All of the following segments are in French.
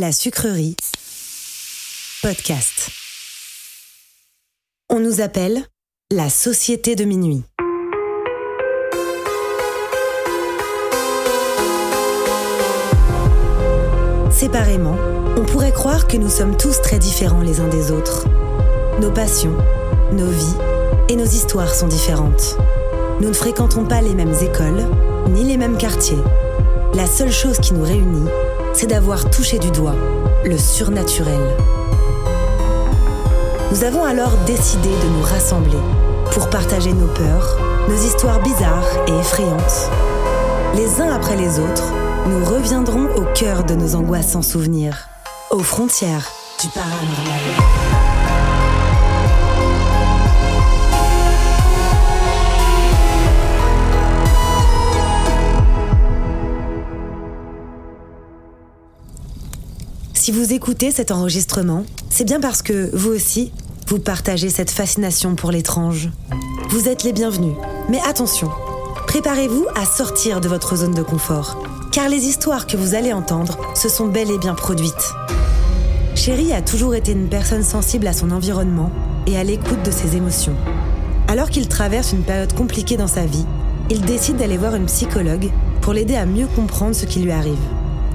La sucrerie. Podcast. On nous appelle la société de minuit. Séparément, on pourrait croire que nous sommes tous très différents les uns des autres. Nos passions, nos vies et nos histoires sont différentes. Nous ne fréquentons pas les mêmes écoles, ni les mêmes quartiers. La seule chose qui nous réunit, c'est d'avoir touché du doigt le surnaturel. Nous avons alors décidé de nous rassembler pour partager nos peurs, nos histoires bizarres et effrayantes. Les uns après les autres, nous reviendrons au cœur de nos angoisses sans souvenirs, aux frontières du paranormal. Si vous écoutez cet enregistrement, c'est bien parce que, vous aussi, vous partagez cette fascination pour l'étrange. Vous êtes les bienvenus. Mais attention, préparez-vous à sortir de votre zone de confort, car les histoires que vous allez entendre se sont bel et bien produites. Chéri a toujours été une personne sensible à son environnement et à l'écoute de ses émotions. Alors qu'il traverse une période compliquée dans sa vie, il décide d'aller voir une psychologue pour l'aider à mieux comprendre ce qui lui arrive.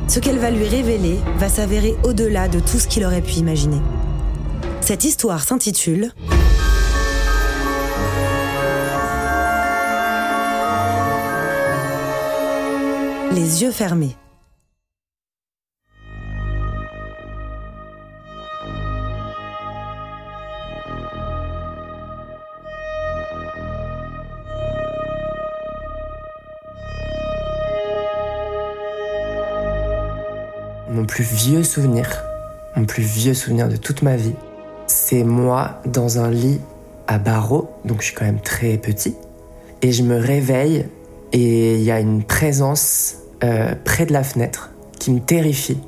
Ce qu'elle va lui révéler va s'avérer au-delà de tout ce qu'il aurait pu imaginer. Cette histoire s'intitule Les yeux fermés. Plus vieux souvenir, mon plus vieux souvenir de toute ma vie, c'est moi dans un lit à barreaux, donc je suis quand même très petit, et je me réveille et il y a une présence euh, près de la fenêtre qui me terrifie.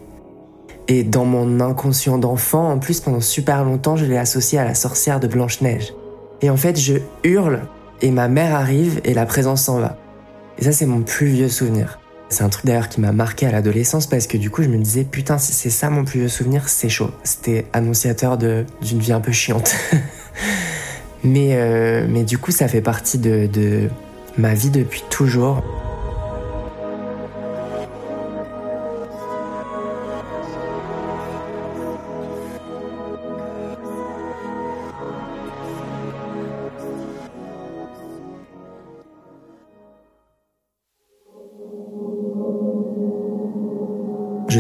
Et dans mon inconscient d'enfant, en plus pendant super longtemps, je l'ai associé à la sorcière de Blanche-Neige. Et en fait, je hurle et ma mère arrive et la présence s'en va. Et ça, c'est mon plus vieux souvenir. C'est un truc d'ailleurs qui m'a marqué à l'adolescence parce que du coup je me disais putain si c'est ça mon plus vieux souvenir c'est chaud. C'était annonciateur d'une vie un peu chiante. mais, euh, mais du coup ça fait partie de, de ma vie depuis toujours.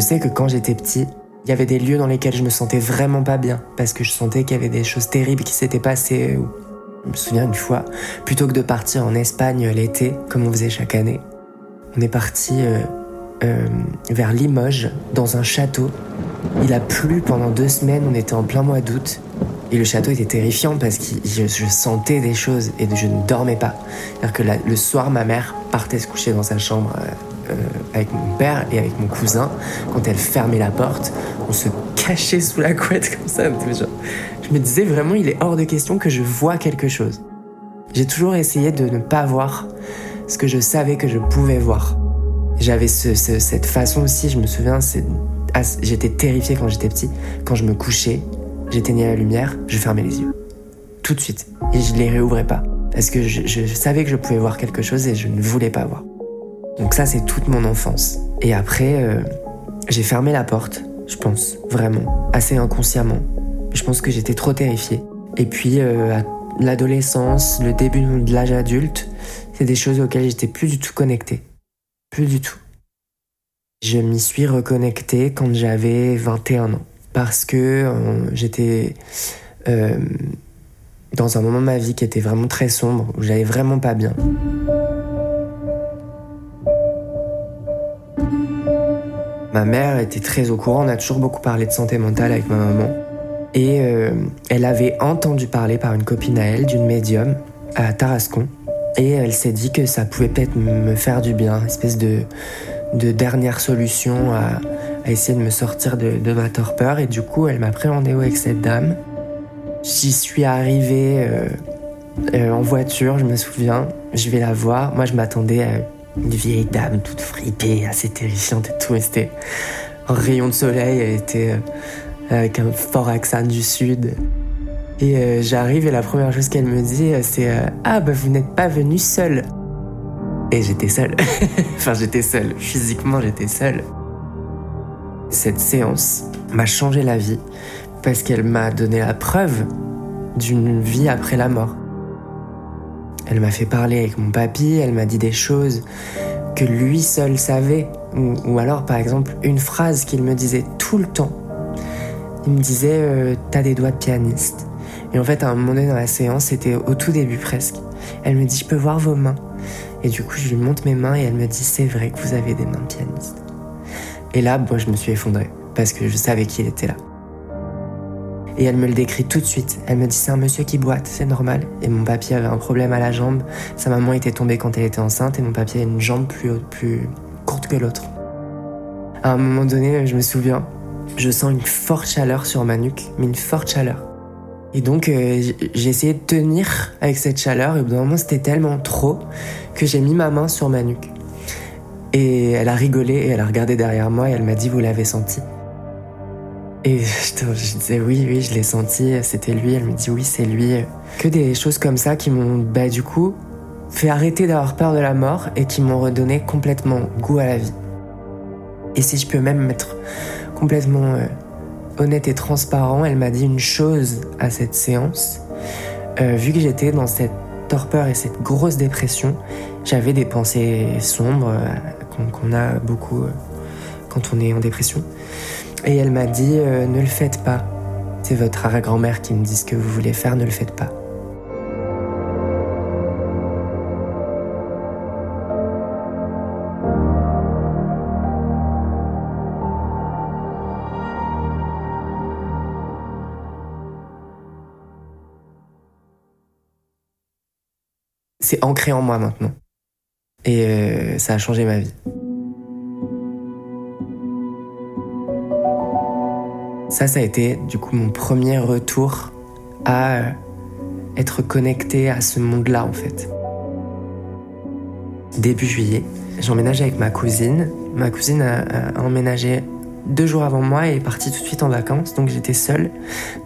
Sais que quand j'étais petit, il y avait des lieux dans lesquels je me sentais vraiment pas bien, parce que je sentais qu'il y avait des choses terribles qui s'étaient passées. Je me souviens une fois, plutôt que de partir en Espagne l'été, comme on faisait chaque année, on est parti euh, euh, vers Limoges, dans un château. Il a plu pendant deux semaines, on était en plein mois d'août, et le château était terrifiant parce que je, sentais des choses et je ne dormais pas. C'est-à-dire que le soir, ma mère partait se coucher dans sa chambre. Euh, euh, avec mon père et avec mon cousin, quand elle fermait la porte, on se cachait sous la couette comme ça. Je me disais vraiment, il est hors de question que je vois quelque chose. J'ai toujours essayé de ne pas voir ce que je savais que je pouvais voir. J'avais cette façon aussi, je me souviens, j'étais terrifié quand j'étais petit. Quand je me couchais, j'éteignais la lumière, je fermais les yeux. Tout de suite. Et je les réouvrais pas. Parce que je savais que je pouvais voir quelque chose et je ne voulais pas voir. Donc ça, c'est toute mon enfance. Et après, euh, j'ai fermé la porte, je pense, vraiment, assez inconsciemment. Je pense que j'étais trop terrifiée. Et puis, euh, l'adolescence, le début de l'âge adulte, c'est des choses auxquelles j'étais plus du tout connectée. Plus du tout. Je m'y suis reconnectée quand j'avais 21 ans. Parce que euh, j'étais dans un moment de ma vie qui était vraiment très sombre, où j'allais vraiment pas bien. Ma mère était très au courant, on a toujours beaucoup parlé de santé mentale avec ma maman. Et euh, elle avait entendu parler par une copine à elle d'une médium à Tarascon. Et elle s'est dit que ça pouvait peut-être me faire du bien, espèce de, de dernière solution à, essayer de me sortir de, ma torpeur. Et du coup, elle m'a pris rendez-vous avec cette dame. J'y suis arrivé euh, euh, en voiture, je me souviens. Je vais la voir. Moi, je m'attendais à une vieille dame toute fripée, assez terrifiante et tout. c'était un rayon de soleil, elle était euh, avec un fort accent du sud. Et euh, j'arrive et la première chose qu'elle me dit, c'est Ah, bah vous n'êtes pas venu seul. Et j'étais seule. enfin, j'étais seule. Physiquement, j'étais seule. Cette séance m'a changé la vie parce qu'elle m'a donné la preuve d'une vie après la mort. Elle m'a fait parler avec mon papy, elle m'a dit des choses que lui seul savait. Ou, alors, par exemple, une phrase qu'il me disait tout le temps. Il me disait euh, T'as des doigts de pianiste. Et en fait, à un moment donné dans la séance, c'était au tout début presque. Elle me dit Je peux voir vos mains. Et du coup, je lui montre mes mains et elle me dit C'est vrai que vous avez des mains de pianiste. Et là, moi, je me suis effondrée parce que je savais qu'il était là. Et elle me le décrit tout de suite. Elle me dit c'est un monsieur qui boite, c'est normal. Et mon papy avait un problème à la jambe. Sa maman était tombée quand elle était enceinte et mon papy a une jambe plus, plus courte que l'autre. À un moment donné, je me souviens, je sens une forte chaleur sur ma nuque, mais une forte chaleur. Et donc euh, j'ai essayé de tenir avec cette chaleur et au bout d'un moment c'était tellement trop que j'ai mis ma main sur ma nuque. Et elle a rigolé et elle a regardé derrière moi et elle m'a dit vous l'avez senti. Et je, disais oui, oui, je l'ai senti, c'était lui. Elle me dit oui, c'est lui. Que des choses comme ça qui m'ont, bah, du coup, fait arrêter d'avoir peur de la mort et qui m'ont redonné complètement goût à la vie. Et si je peux même être complètement euh, honnête et transparent, elle m'a dit une chose à cette séance. Euh, vu que j'étais dans cette torpeur et cette grosse dépression, j'avais des pensées sombres euh, qu'on a beaucoup quand on est en dépression. Et elle m'a dit euh, ne le faites pas. C'est votre arrière-grand-mère qui me dit ce que vous voulez faire, ne le faites pas. C'est ancré en moi maintenant. Et euh, ça a changé ma vie. Ça, ça a été du coup mon premier retour à euh, être connecté à ce monde-là en fait. Début juillet, j'emménage avec ma cousine. Ma cousine a, emménagé deux jours avant moi et est partie tout de suite en vacances, donc j'étais seule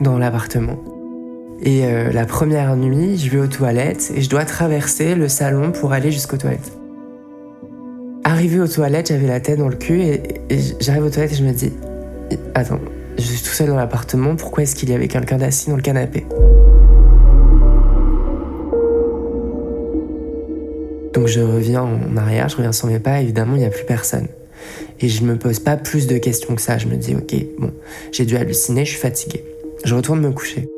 dans l'appartement. Et euh, la première nuit, je vais aux toilettes et je dois traverser le salon pour aller jusqu'aux toilettes. Arrivé aux toilettes, j'avais la tête dans le cul et j'arrive aux toilettes et je me dis Attends, je suis tout seul dans l'appartement, pourquoi est-ce qu'il y avait quelqu'un d'assis dans le canapé? Donc je reviens en arrière, je reviens sur mes pas, évidemment il n'y a plus personne. Et je me pose pas plus de questions que ça, je me dis ok, bon, j'ai dû halluciner, je suis fatiguée. Je retourne me coucher.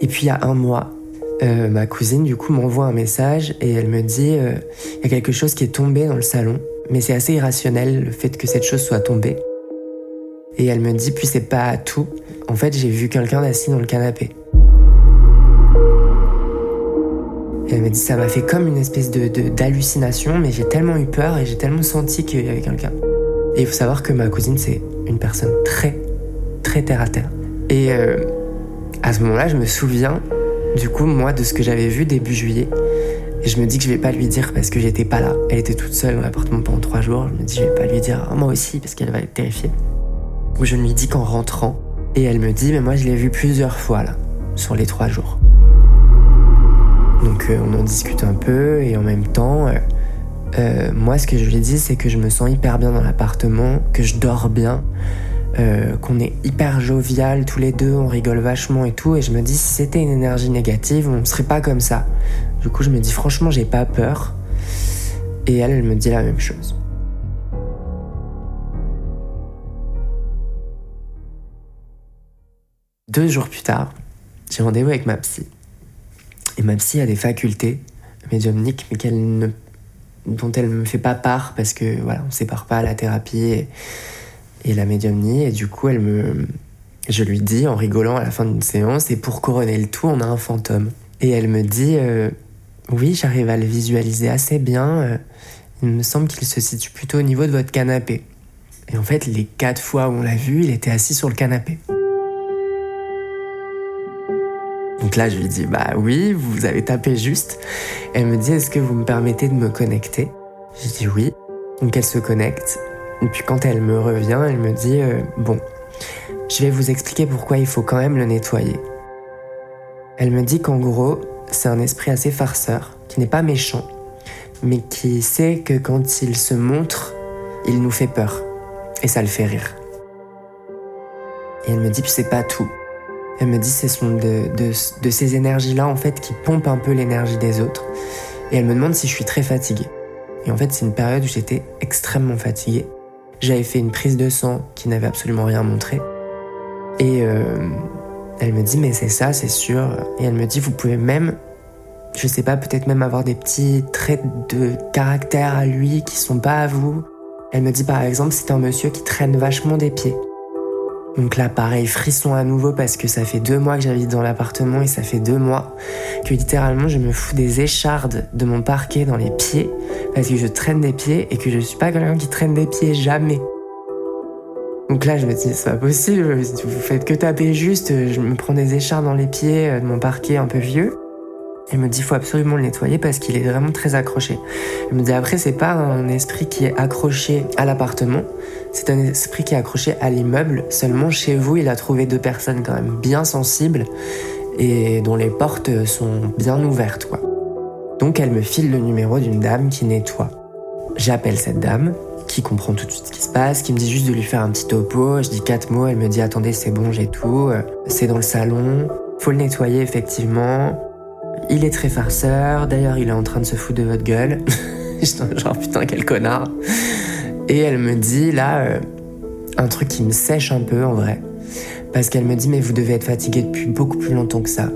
Et puis il y a un mois, euh, ma cousine du coup m'envoie un message et elle me dit euh, il y a quelque chose qui est tombé dans le salon mais c'est assez irrationnel le fait que cette chose soit tombée. Et elle me dit, puis c'est pas tout. En fait, j'ai vu quelqu'un assis dans le canapé. Et elle me dit, ça m'a fait comme une espèce de, d'hallucination, mais j'ai tellement eu peur et j'ai tellement senti qu'il y avait quelqu'un. Et il faut savoir que ma cousine, c'est une personne très, très terre à terre. Et euh, à ce moment-là, je me souviens, du coup, moi, de ce que j'avais vu début juillet. Et je me dis que je vais pas lui dire parce que j'étais pas là. Elle était toute seule dans l'appartement pendant trois jours. Je me dis, je vais pas lui dire, moi aussi, parce qu'elle va être terrifiée. Ou je lui dis qu'en rentrant. Et elle me dit, mais moi je l'ai vu plusieurs fois là, sur les trois jours. Donc euh, on en discute un peu et en même temps, euh, euh, moi ce que je lui dis, c'est que je me sens hyper bien dans l'appartement, que je dors bien, qu'on est hyper jovial tous les deux, on rigole vachement et tout. Et je me dis, si c'était une énergie négative, on serait pas comme ça. Du coup, je me dis franchement, j'ai pas peur. Et elle, elle me dit la même chose. Deux jours plus tard, j'ai rendez-vous avec ma psy. Et ma psy a des facultés médiumniques, mais dont elle ne me fait pas part parce que voilà, on sépare pas la thérapie et, la médiumnie. Et du coup, elle me, je lui dis en rigolant à la fin d'une séance, et pour couronner le tout, on a un fantôme. Et elle me dit, euh, oui, j'arrive à le visualiser assez bien. Euh, il me semble qu'il se situe plutôt au niveau de votre canapé. Et en fait, les quatre fois où on l'a vu, il était assis sur le canapé. Donc là, je lui dis, bah oui, vous avez tapé juste. Elle me dit, est-ce que vous me permettez de me connecter? Je dis oui. Donc elle se connecte. Et puis quand elle me revient, elle me dit euh, Bon, je vais vous expliquer pourquoi il faut quand même le nettoyer. Elle me dit qu'en gros, c'est un esprit assez farceur, qui n'est pas méchant, mais qui sait que quand il se montre, il nous fait peur. Et ça le fait rire. Et elle me dit, puis c'est pas tout. Elle me dit, c'est son de, de, ces énergies-là, en fait, qui pompent un peu l'énergie des autres. Et elle me demande si je suis très fatiguée. Et en fait, c'est une période où j'étais extrêmement fatiguée. J'avais fait une prise de sang qui n'avait absolument rien montré. Et euh, elle me dit, mais c'est ça, c'est sûr. Et elle me dit, vous pouvez même, je sais pas, peut-être même avoir des petits traits de caractère à lui qui sont pas à vous. Elle me dit, par exemple, c'est un monsieur qui traîne vachement des pieds. Donc là, pareil, frisson à nouveau parce que ça fait deux mois que j'habite dans l'appartement et ça fait deux mois que littéralement je me fous des échardes de mon parquet dans les pieds parce que je traîne des pieds et que je suis pas quelqu'un qui traîne des pieds jamais. Donc là, je me dis, c'est pas possible, vous faites que taper juste, je me prends des échardes dans les pieds de mon parquet un peu vieux. Elle me dit, faut absolument le nettoyer parce qu'il est vraiment très accroché. Elle me dit, après, c'est pas un esprit qui est accroché à l'appartement, c'est un esprit qui est accroché à l'immeuble. Seulement, chez vous, il a trouvé deux personnes quand même bien sensibles et dont les portes sont bien ouvertes. Donc, elle me file le numéro d'une dame qui nettoie. J'appelle cette dame, qui comprend tout de suite ce qui se passe, qui me dit juste de lui faire un petit topo. Je dis quatre mots, elle me dit attendez, c'est bon, j'ai tout. C'est dans le salon, faut le nettoyer effectivement. Il est très farceur, d'ailleurs il est en train de se foutre de votre gueule. Genre putain quel connard. Et elle me dit là euh, un truc qui me sèche un peu en vrai. Parce qu'elle me dit mais vous devez être fatigué depuis beaucoup plus longtemps que ça.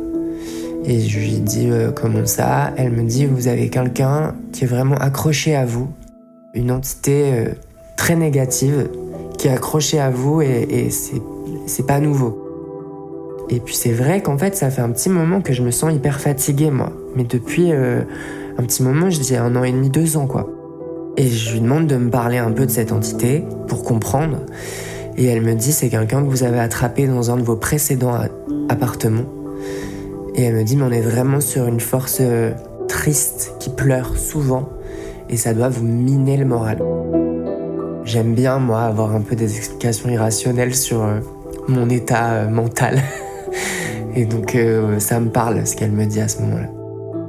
Et je lui dis euh, comment ça? Elle me dit vous avez quelqu'un qui est vraiment accroché à vous, une entité euh, très négative qui est accrochée à vous et, et c'est pas nouveau. Et puis c'est vrai qu'en fait, ça fait un petit moment que je me sens hyper fatiguée, moi. Mais depuis euh, un petit moment, je dis un an et demi, deux ans, quoi. Et je lui demande de me parler un peu de cette entité pour comprendre. Et elle me dit, c'est quelqu'un que vous avez attrapé dans un de vos précédents appartements. Et elle me dit, mais on est vraiment sur une force euh, triste qui pleure souvent. Et ça doit vous miner le moral. J'aime bien, moi, avoir un peu des explications irrationnelles sur euh, mon état mental. Et donc euh, ça me parle ce qu'elle me dit à ce moment-là.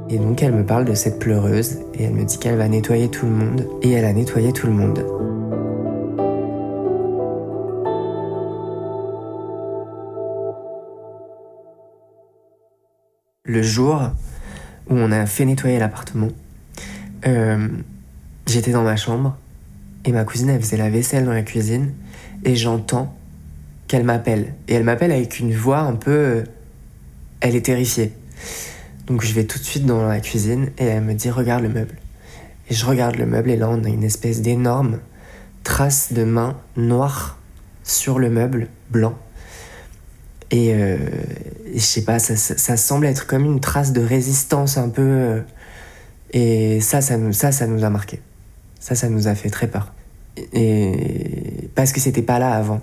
Et donc elle me parle de cette pleureuse et elle me dit qu'elle va nettoyer tout le monde. Et elle a nettoyé tout le monde. Le jour où on a fait nettoyer l'appartement, euh, j'étais dans ma chambre et ma cousine elle faisait la vaisselle dans la cuisine et j'entends qu'elle m'appelle. Et elle m'appelle avec une voix un peu euh, elle est terrifiée. Donc je vais tout de suite dans la cuisine et elle me dit regarde le meuble. Et je regarde le meuble et là on a une espèce d'énorme trace de main noire sur le meuble blanc. Et, euh, je sais pas, ça, semble être comme une trace de résistance un peu. Et ça, ça nous, ça, ça nous a marqué. Ça, ça nous a fait très peur. Et parce que c'était pas là avant.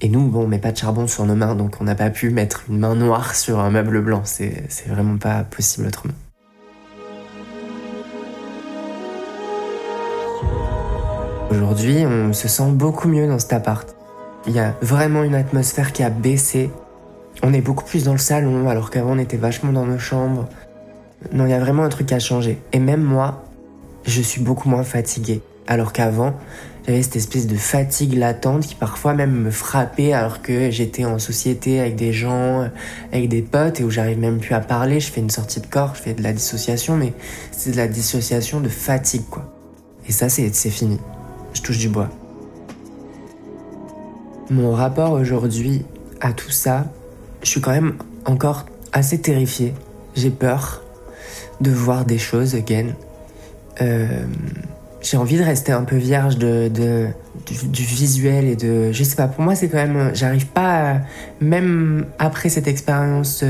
Et nous, bon, on met pas de charbon sur nos mains, donc on n'a pas pu mettre une main noire sur un meuble blanc. C'est vraiment pas possible autrement. Aujourd'hui, on se sent beaucoup mieux dans cet appart. Il y a vraiment une atmosphère qui a baissé. On est beaucoup plus dans le salon, alors qu'avant on était vachement dans nos chambres. Non, il y a vraiment un truc a changé. Et même moi, je suis beaucoup moins fatiguée. Alors qu'avant, j'avais cette espèce de fatigue latente qui parfois même me frappait alors que j'étais en société avec des gens, avec des potes et où j'arrive même plus à parler. Je fais une sortie de corps, je fais de la dissociation, mais c'est de la dissociation de fatigue, quoi. Et ça, c'est fini. Je touche du bois. Mon rapport aujourd'hui à tout ça, je suis quand même encore assez terrifié. J'ai peur de voir des choses again. Euh, j'ai envie de rester un peu vierge de, du, visuel et de. Je sais pas, pour moi, c'est quand même. J'arrive pas, même après cette expérience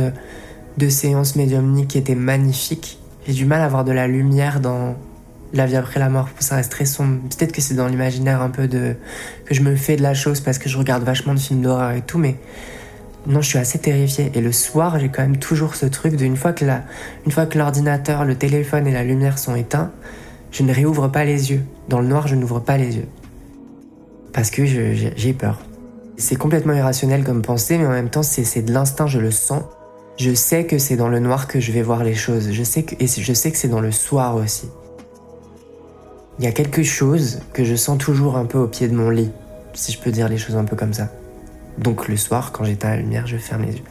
de séance médiumnique qui était magnifique, j'ai du mal à avoir de la lumière dans la vie après la mort. Ça reste très sombre. Peut-être que c'est dans l'imaginaire un peu de. que je me fais de la chose parce que je regarde vachement de films d'horreur et tout, mais. Non, je suis assez terrifiée. Et le soir, j'ai quand même toujours ce truc d'une fois que la, une fois que l'ordinateur, le téléphone et la lumière sont éteints, je ne réouvre pas les yeux. Dans le noir, je n'ouvre pas les yeux. Parce que j'ai peur. C'est complètement irrationnel comme pensée, mais en même temps, c'est de l'instinct, je le sens. Je sais que c'est dans le noir que je vais voir les choses. Je sais que, et je sais que c'est dans le soir aussi. Il y a quelque chose que je sens toujours un peu au pied de mon lit, si je peux dire les choses un peu comme ça. Donc le soir, quand j'éteins la lumière, je ferme les yeux.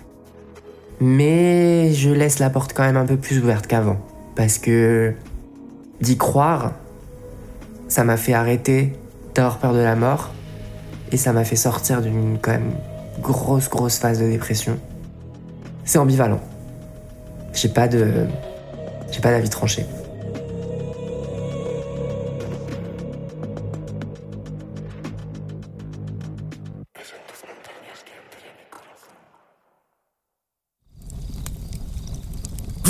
Mais je laisse la porte quand même un peu plus ouverte qu'avant. Parce que d'y croire, ça m'a fait arrêter d'avoir peur de la mort. Et ça m'a fait sortir d'une quand même grosse, grosse phase de dépression. C'est ambivalent. J'ai pas de. J'ai pas d'avis tranché.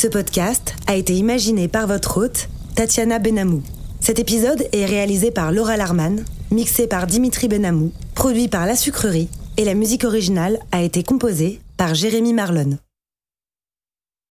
Ce podcast a été imaginé par votre hôte, Tatiana Benamou. Cet épisode est réalisé par Laura Larman, mixé par Dimitri Benamou, produit par La Sucrerie, et la musique originale a été composée par Jérémy Marlon.